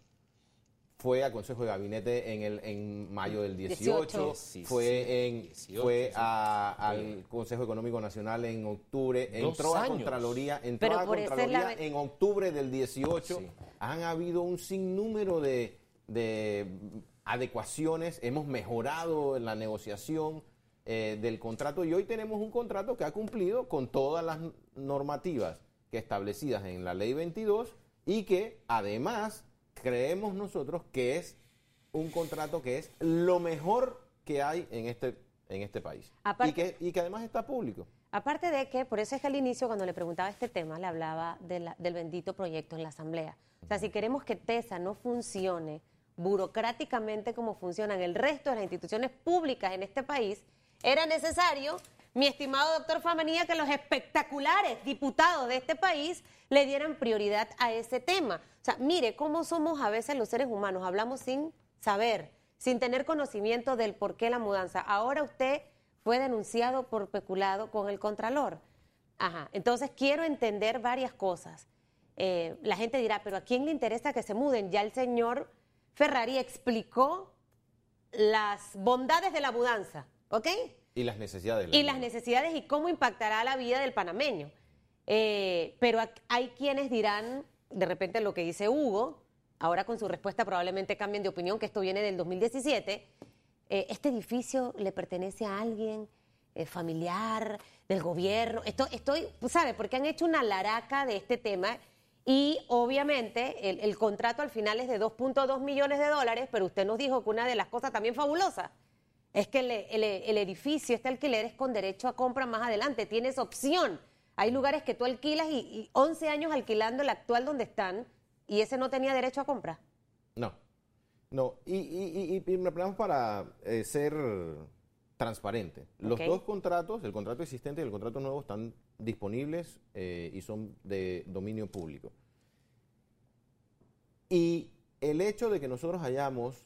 fue a Consejo de Gabinete en, el, en mayo del 18, 18. fue, en, 18, fue a- al Consejo Económico Nacional en octubre, entró a. Contraloría, entró Pero a Contraloría la- en octubre del 18. Sí. Han habido un sinnúmero de, de adecuaciones, hemos mejorado en la negociación eh, del contrato y hoy tenemos un contrato que ha cumplido con todas las normativas que establecidas en la ley 22 y que además creemos nosotros que es un contrato que es lo mejor que hay en este, en este país Aparte- y, que, y que además está público. Aparte de que, por eso es que al inicio, cuando le preguntaba este tema, le hablaba de la- del bendito proyecto en la Asamblea. O sea, si queremos que TESA no funcione burocráticamente como funcionan el resto de las instituciones públicas en este país, era necesario, mi estimado doctor Famanía, que los espectaculares diputados de este país le dieran prioridad a ese tema. O sea, mire cómo somos a veces los seres humanos, hablamos sin saber, sin tener conocimiento del por qué la mudanza. Ahora usted fue denunciado por peculado con el Contralor. Ajá, entonces quiero entender varias cosas. Eh, la gente dirá, pero ¿a quién le interesa que se muden? Ya el señor Ferrari explicó las bondades de la mudanza, ¿ok? Y las necesidades. de la Y las necesidades y cómo impactará la vida del panameño. Eh, pero ha- hay quienes dirán, de repente lo que dice Hugo, ahora con su respuesta probablemente cambien de opinión, que esto viene del 2017, eh, este edificio le pertenece a alguien eh, familiar, del gobierno. Esto, estoy, ¿sabe? Porque han hecho una laraca de este tema y obviamente el, contrato al final es de 2.2 millones de dólares, pero usted nos dijo que una de las cosas también fabulosas es que el- el edificio, este alquiler es con derecho a compra más adelante, tienes opción. Hay lugares que tú alquilas y, y 11 años alquilando el actual donde están y ese no tenía derecho a compra. No, no. Y, y, y, y me hablamos para eh, ser transparente. Los dos contratos, el contrato existente y el contrato nuevo, están disponibles eh, y son de dominio público. Y el hecho de que nosotros hayamos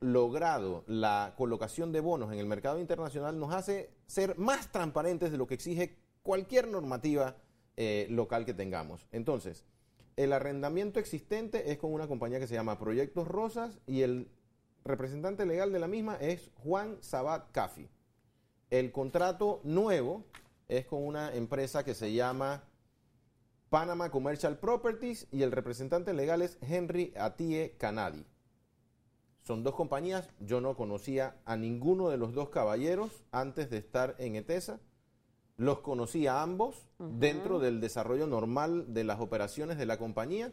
logrado la colocación de bonos en el mercado internacional nos hace ser más transparentes de lo que exige cualquier normativa eh, local que tengamos. Entonces, el arrendamiento existente es con una compañía que se llama Proyectos Rosas y el representante legal de la misma es Juan Sabat Cafi. El contrato nuevo es con una empresa que se llama Panama Commercial Properties y el representante legal es Henry Atie Canadi. Son dos compañías, yo no conocía a ninguno de los dos caballeros antes de estar en ETESA. Los conocí a ambos dentro del desarrollo normal de las operaciones de la compañía.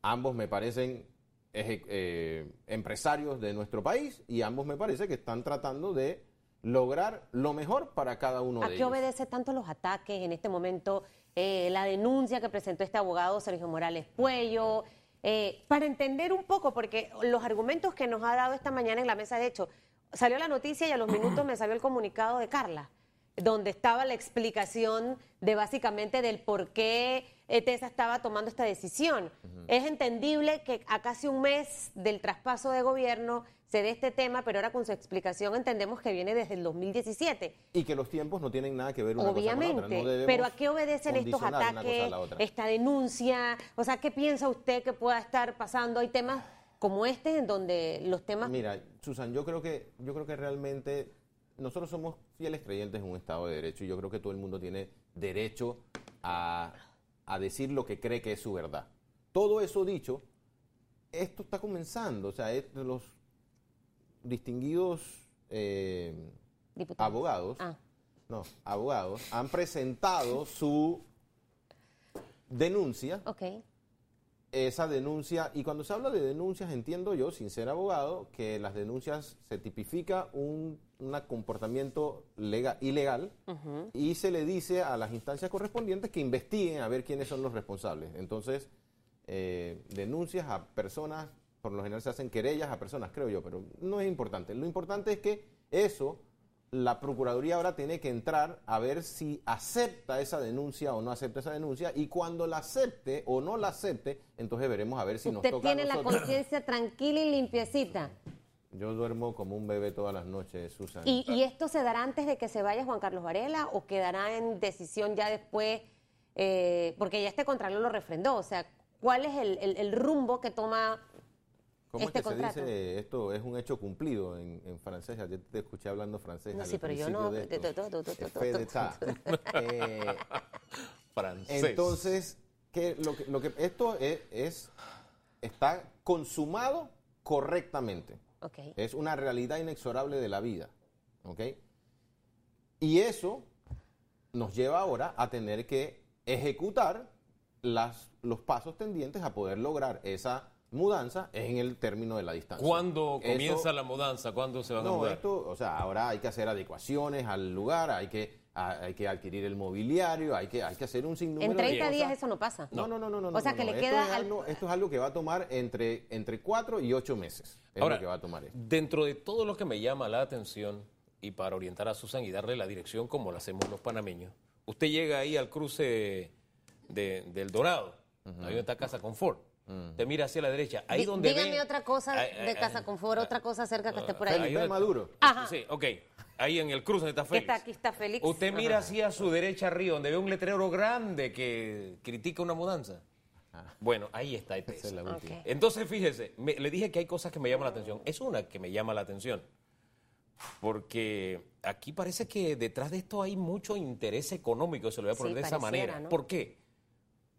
Ambos me parecen eh, empresarios de nuestro país y ambos me parece que están tratando de lograr lo mejor para cada uno ¿A de qué ellos. obedece tanto los ataques en este momento? eh, la denuncia que presentó este abogado Sergio Morales Puello, eh, para entender un poco, porque los argumentos que nos ha dado esta mañana en la mesa, de hecho, salió la noticia y a los minutos me salió el comunicado de Carla, donde estaba la explicación de básicamente del por qué ETESA estaba tomando esta decisión. Es entendible que a casi un mes del traspaso de gobierno se dé este tema, pero ahora con su explicación entendemos que viene desde el 2017. Y que los tiempos no tienen nada que ver una cosa con la Obviamente, otra. no pero ¿a qué obedecen estos ataques, esta denuncia? O sea, ¿qué piensa usted que pueda estar pasando? Hay temas como este en donde los temas... Mira, Susan, yo creo que yo creo que realmente nosotros somos fieles creyentes en un Estado de Derecho y yo creo que todo el mundo tiene derecho a, a decir lo que cree que es su verdad. Todo eso dicho, esto está comenzando, o sea, es- los distinguidos eh, abogados, Ah. no, abogados, han presentado su denuncia Ok, esa denuncia, y cuando se habla de denuncias, entiendo yo, sin ser abogado, que las denuncias se tipifica un una comportamiento lega- ilegal y se le dice a las instancias correspondientes que investiguen a ver quiénes son los responsables. Entonces, eh, denuncias a personas, por lo general se hacen querellas a personas, creo yo, pero no es importante. Lo importante es que eso, la Procuraduría ahora tiene que entrar a ver si acepta esa denuncia o no acepta esa denuncia y cuando la acepte o no la acepte, entonces veremos a ver si nos usted toca a tiene la conciencia tranquila y limpiecita. Yo duermo como un bebé todas las noches, Susan. ¿Y, y esto se dará antes de que se vaya Juan Carlos Varela o quedará en decisión ya después? eh, porque ya este contralor lo refrendó. O sea, ¿cuál es el, el- el rumbo que toma ¿Cómo este es que contrato? se dice esto es un hecho cumplido en, en francés? Ayer te escuché hablando francés. No, al sí, pero yo no. Francés. entonces, que lo que, lo que esto es, es- está consumado correctamente. Es una realidad inexorable de la vida. ¿Ok? Y eso nos lleva ahora a tener que ejecutar las, los pasos tendientes a poder lograr esa mudanza en el término de la distancia. ¿Cuándo Eso- comienza la mudanza? ¿Cuándo se van a no, mudar? esto, o sea, ahora hay que hacer adecuaciones al lugar, hay que, a- hay que adquirir el mobiliario, hay que, hay que hacer un sinnúmero En de 30 días cosas. eso no pasa. No, no, no, no, no. O sea, no, que no. le Esto queda es al- algo- esto es algo que va a tomar entre, entre 4 y 8 meses. Es Ahora, lo que va a tomar esto. dentro de todo lo que me llama la atención y para orientar a Susan y darle la dirección como lo hacemos los panameños, usted llega ahí al cruce de- del Dorado, ahí donde está Casa Confort. Te mira hacia la derecha, ahí donde Dígame ve- otra cosa de Casa Confort, otra cosa cerca que esté por ahí ahí. Felipe Maduro. Ajá. Sí, ok. Ahí en el cruce donde está Félix. Está, aquí está Félix. Usted mira Ajá. así a su derecha arriba, donde ve un letrero grande que critica una mudanza. Bueno, ahí está Esa es la. Entonces, fíjese, me- le dije que hay cosas que me llaman la atención. Es una que me llama la atención. Porque aquí parece que detrás de esto hay mucho interés económico, se lo voy a poner Sí, de esa manera. ¿no? ¿Por qué?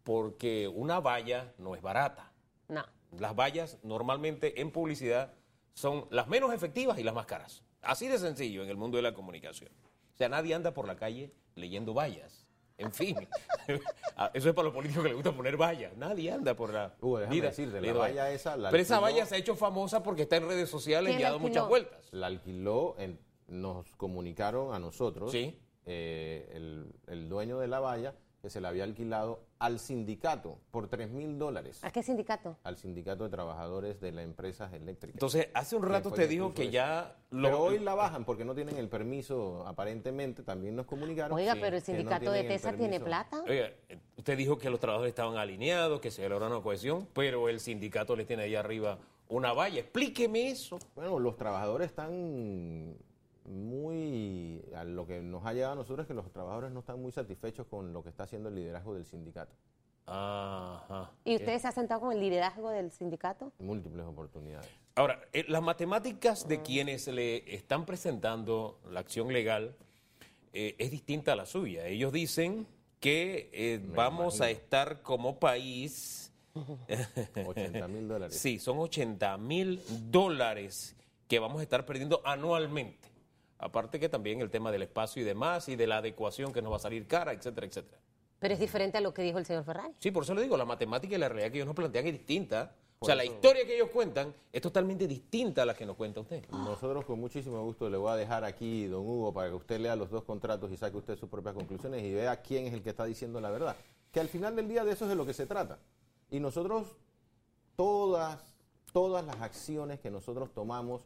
Porque una valla no es barata. No. Las vallas normalmente en publicidad son las menos efectivas y las más caras. Así de sencillo en el mundo de la comunicación. O sea, nadie anda por la calle leyendo vallas. En fin, Ah, eso es para los políticos que les gusta poner vallas. Nadie anda por la déjame vida decirte, la valla esa la Pero esa valla se ha hecho famosa porque está en redes sociales ¿Quién y ha dado muchas vueltas. La alquiló, en- nos comunicaron a nosotros, Sí. eh, el, el dueño de la valla, que se la había alquilado al sindicato por 3 mil dólares. ¿A qué sindicato? Al sindicato de trabajadores de las empresas eléctricas. Entonces, hace un ¿Quién rato que dijo que eso? ya... lo- Pero hoy la bajan porque no tienen el permiso, aparentemente, también nos comunicaron. Oiga, Sí, pero el no sindicato de TESA tiene plata. Oiga, eh, usted dijo que los trabajadores estaban alineados, que se logra una cohesión, pero el sindicato les tiene ahí arriba una valla. Explíqueme eso. Bueno, los trabajadores están muy... A lo que nos ha llegado a nosotros es que los trabajadores no están muy satisfechos con lo que está haciendo el liderazgo del sindicato. Ajá. ¿Y usted se ha sentado con el liderazgo del sindicato? Múltiples oportunidades. Ahora, eh, las matemáticas de quienes le están presentando la acción legal eh, es distinta a la suya. Ellos dicen que eh, vamos a estar como país. 80 mil dólares. Sí, son 80 mil dólares que vamos a estar perdiendo anualmente. Aparte que también el tema del espacio y demás y de la adecuación que nos va a salir cara, etcétera, etcétera. Pero es diferente a lo que dijo el señor Ferrari. Sí, por eso le digo, la matemática y la realidad que ellos nos plantean es distinta. o sea, la historia que ellos cuentan es totalmente distinta a la que nos cuenta usted. Nosotros con muchísimo gusto le voy a dejar aquí, don Hugo, para que usted lea los dos contratos y saque usted sus propias conclusiones y vea quién es el que está diciendo la verdad. Que al final del día de eso es de lo que se trata. Y nosotros, todas, todas las acciones que nosotros tomamos,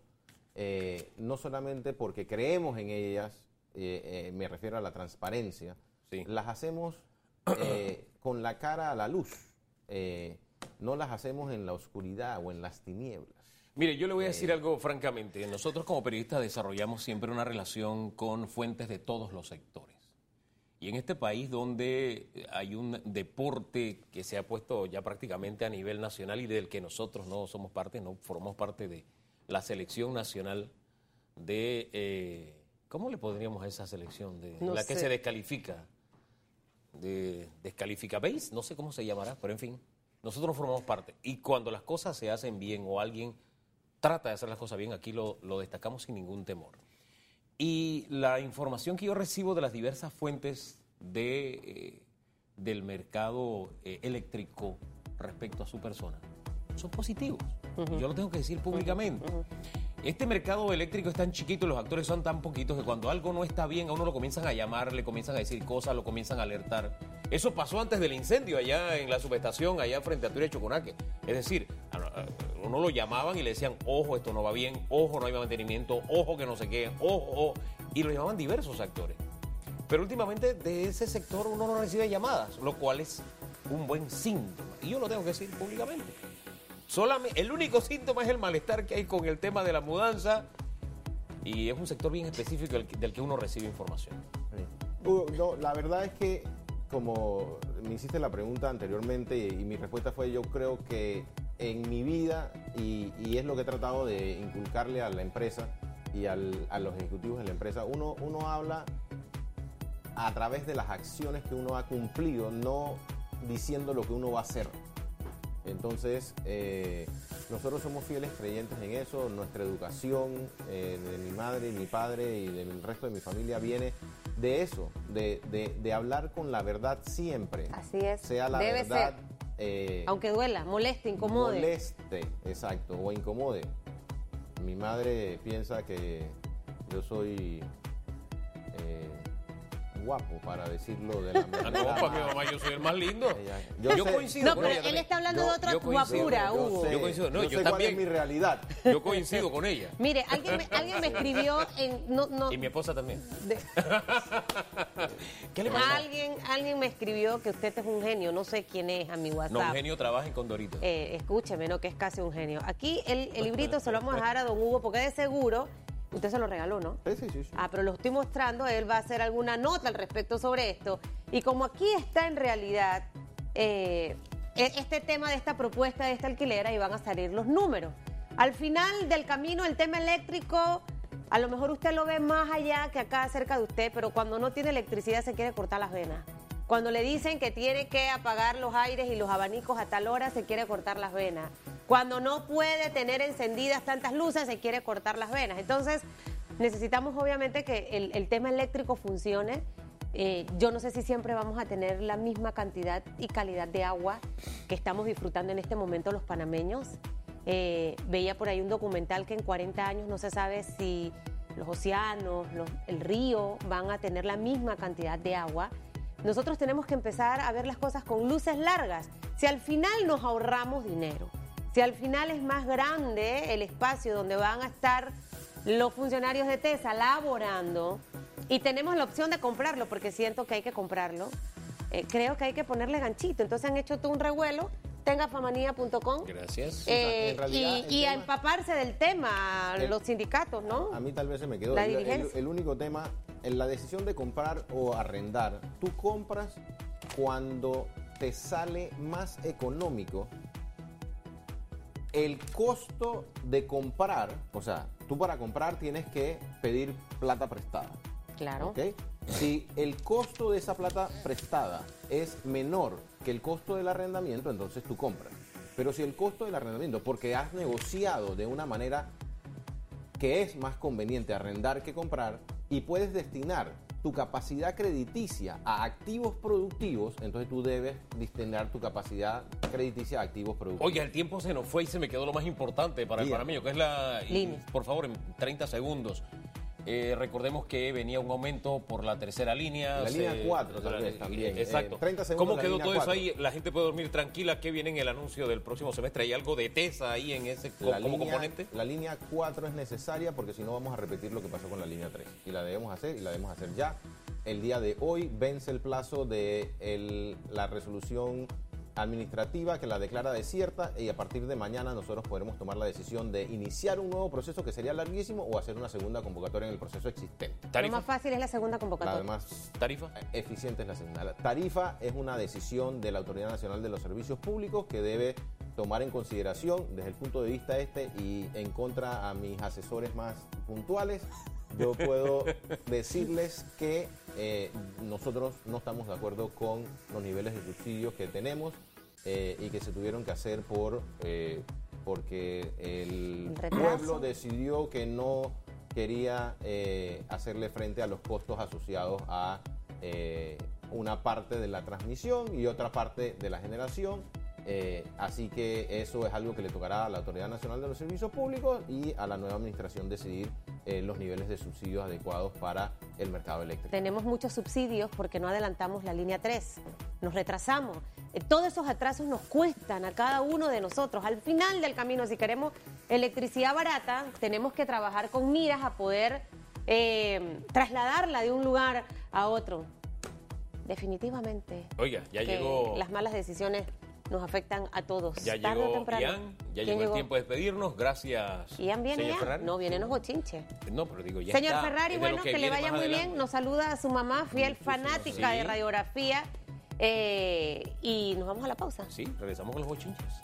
eh, no solamente porque creemos en ellas, eh, eh, me refiero a la transparencia, Sí. las hacemos con la cara a la luz. No las hacemos en la oscuridad o en las tinieblas. Mire, yo le voy a decir algo francamente. Nosotros como periodistas desarrollamos siempre una relación con fuentes de todos los sectores. Y en este país donde hay un deporte que se ha puesto ya prácticamente a nivel nacional y del que nosotros no somos parte, no formamos parte de la selección nacional de... eh, ¿Cómo le pondríamos a esa selección? De No la que se descalifica. De descalifica base, no sé cómo se llamará, pero en fin, nosotros no formamos parte. Y cuando las cosas se hacen bien o alguien trata de hacer las cosas bien, aquí lo, lo destacamos sin ningún temor. Y la información que yo recibo de las diversas fuentes de, eh, del mercado eh, eléctrico respecto a su persona son positivos. Yo lo tengo que decir públicamente. Este mercado eléctrico es tan chiquito, los actores son tan poquitos que cuando algo no está bien, a uno lo comienzan a llamar, le comienzan a decir cosas, lo comienzan a alertar. Eso pasó antes del incendio allá en la subestación, allá frente a Turia Choconaque. Es decir, uno lo llamaban y le decían, ojo, esto no va bien, ojo, no hay mantenimiento, ojo, que no sé qué, ojo, ojo. Y lo llamaban diversos actores. Pero últimamente de ese sector uno no recibe llamadas, lo cual es un buen síntoma. Y yo lo tengo que decir públicamente. Solamente, el único síntoma es el malestar que hay con el tema de la mudanza y es un sector bien específico del, que- uno recibe información. No, la verdad es que, como me hiciste la pregunta anteriormente y, y mi respuesta fue, yo creo que en mi vida, y, y es lo que he tratado de inculcarle a la empresa y al- a los ejecutivos de la empresa, uno, uno habla a través de las acciones que uno ha cumplido, no diciendo lo que uno va a hacer. Entonces, eh, nosotros somos fieles creyentes en eso. Nuestra educación eh, de mi madre y mi padre y del resto de mi familia viene de eso, de, de- de hablar con la verdad siempre. Así es. Sea la Debe verdad. ser. eh, Aunque duela, moleste, incomode. Moleste, exacto, o incomode. Mi madre piensa que yo soy guapo, para decirlo de la Ah, manera no, para mi más- mamá yo soy el más lindo. Yo, yo sé- coincido No, pero él también. está hablando Yo- de otra yo coincido, guapura, yo Hugo. sé, Yo coincido, no, yo yo sé cuál también. es mi realidad. Yo coincido con ella. Mire, alguien me, alguien me escribió en... No, no, Y mi esposa también. de- ¿Qué le pasa? alguien, alguien me escribió que usted es un genio, no sé quién es a mi WhatsApp. No, un genio trabaja en Condorito. Eh, escúcheme, ¿no? Que es casi un genio. Aquí el, el librito se lo vamos a dejar a don Hugo porque de seguro, usted se lo regaló, ¿no? Sí, sí, sí. Ah, pero lo estoy mostrando, él va a hacer alguna nota al respecto sobre esto. Y como aquí está en realidad eh, e- este tema de esta propuesta de esta alquilera, y van a salir los números. Al final del camino, el tema eléctrico, a lo mejor usted lo ve más allá que acá cerca de usted, pero cuando no tiene electricidad se quiere cortar las venas. Cuando le dicen que tiene que apagar los aires y los abanicos a tal hora, se quiere cortar las venas. Cuando no puede tener encendidas tantas luces, se quiere cortar las venas. Entonces, necesitamos obviamente que el, el tema eléctrico funcione. Eh, yo no sé si siempre vamos a tener la misma cantidad y calidad de agua que estamos disfrutando en este momento los panameños. Eh, veía por ahí un documental que en 40 años no se sabe si los océanos, los- el río van a tener la misma cantidad de agua. Nosotros tenemos que empezar a ver las cosas con luces largas. Si al final nos ahorramos dinero, si al final es más grande el espacio donde van a estar los funcionarios de TESA laborando y tenemos la opción de comprarlo, porque siento que hay que comprarlo, eh, creo que hay que ponerle ganchito. Entonces han hecho todo un revuelo, tengafamanía.com. Gracias. Eh, En realidad, y, a empaparse del tema, El- los sindicatos, ¿no? A mí tal vez se me quedó. La El- el único tema, en la decisión de comprar o arrendar, tú compras cuando te sale más económico el costo de comprar. O sea, tú para comprar tienes que pedir plata prestada. Claro. ¿ok? Si el costo de esa plata prestada es menor que el costo del arrendamiento, entonces tú compras. Pero si el costo del arrendamiento, porque has negociado de una manera que es más conveniente arrendar que comprar y puedes destinar tu capacidad crediticia a activos productivos, entonces tú debes destinar tu capacidad crediticia a activos productivos. Oye, el tiempo se nos fue y se me quedó lo más importante para el panameño, que es la... y, por favor, en 30 segundos. Eh, recordemos que venía un aumento por la tercera línea. La línea se- cuatro, tal vez, también. Exacto. Eh, 30 segundos ¿Cómo quedó todo eso ahí? La gente puede dormir tranquila. ¿Qué viene en el anuncio del próximo semestre? ¿Hay algo de TESA ahí en ese co- La como línea, componente? la línea 4 es necesaria porque si no vamos a repetir lo que pasó con la línea 3. Y la debemos hacer y la debemos hacer ya. El día de hoy vence el plazo de el- la resolución administrativa que la declara desierta y a partir de mañana nosotros podremos tomar la decisión de iniciar un nuevo proceso que sería larguísimo o hacer una segunda convocatoria en el proceso existente. Lo ¿Tarifa? más fácil es la segunda convocatoria. más ¿Tarifa? eficiente es la segunda. La tarifa es una decisión de la Autoridad Nacional de los Servicios Públicos que debe tomar en consideración desde el punto de vista este y en contra a mis asesores más puntuales. Yo puedo decirles que eh, nosotros no estamos de acuerdo con los niveles de subsidios que tenemos eh, y que se tuvieron que hacer por eh, porque el retraso. pueblo decidió que no quería eh, hacerle frente a los costos asociados a eh, una parte de la transmisión y otra parte de la generación. Eh, así que eso es algo que le tocará a la Autoridad Nacional de los Servicios Públicos y a la nueva administración decidir eh, los niveles de subsidios adecuados para el mercado eléctrico. Tenemos muchos subsidios porque no adelantamos la línea 3. Nos retrasamos. Eh, Todos esos atrasos nos cuestan a cada uno de nosotros. Al final del camino, si queremos electricidad barata, tenemos que trabajar con miras a poder eh, trasladarla de un lugar a otro. Definitivamente. Oiga, ya llegó... Las malas decisiones nos afectan a todos. Ya tarde o llegó temprano. Ian, ya ¿Quién llegó el tiempo de despedirnos. Gracias. Ian viene señor. Ferrari. No, vienen los bochinches. No, pero digo, ya Señor está. Ferrari, Es bueno, que, le vaya muy bien. Nos saluda a su mamá, fiel fanática Sí. de radiografía. Eh, y nos vamos a la pausa. Sí, regresamos con los bochinches.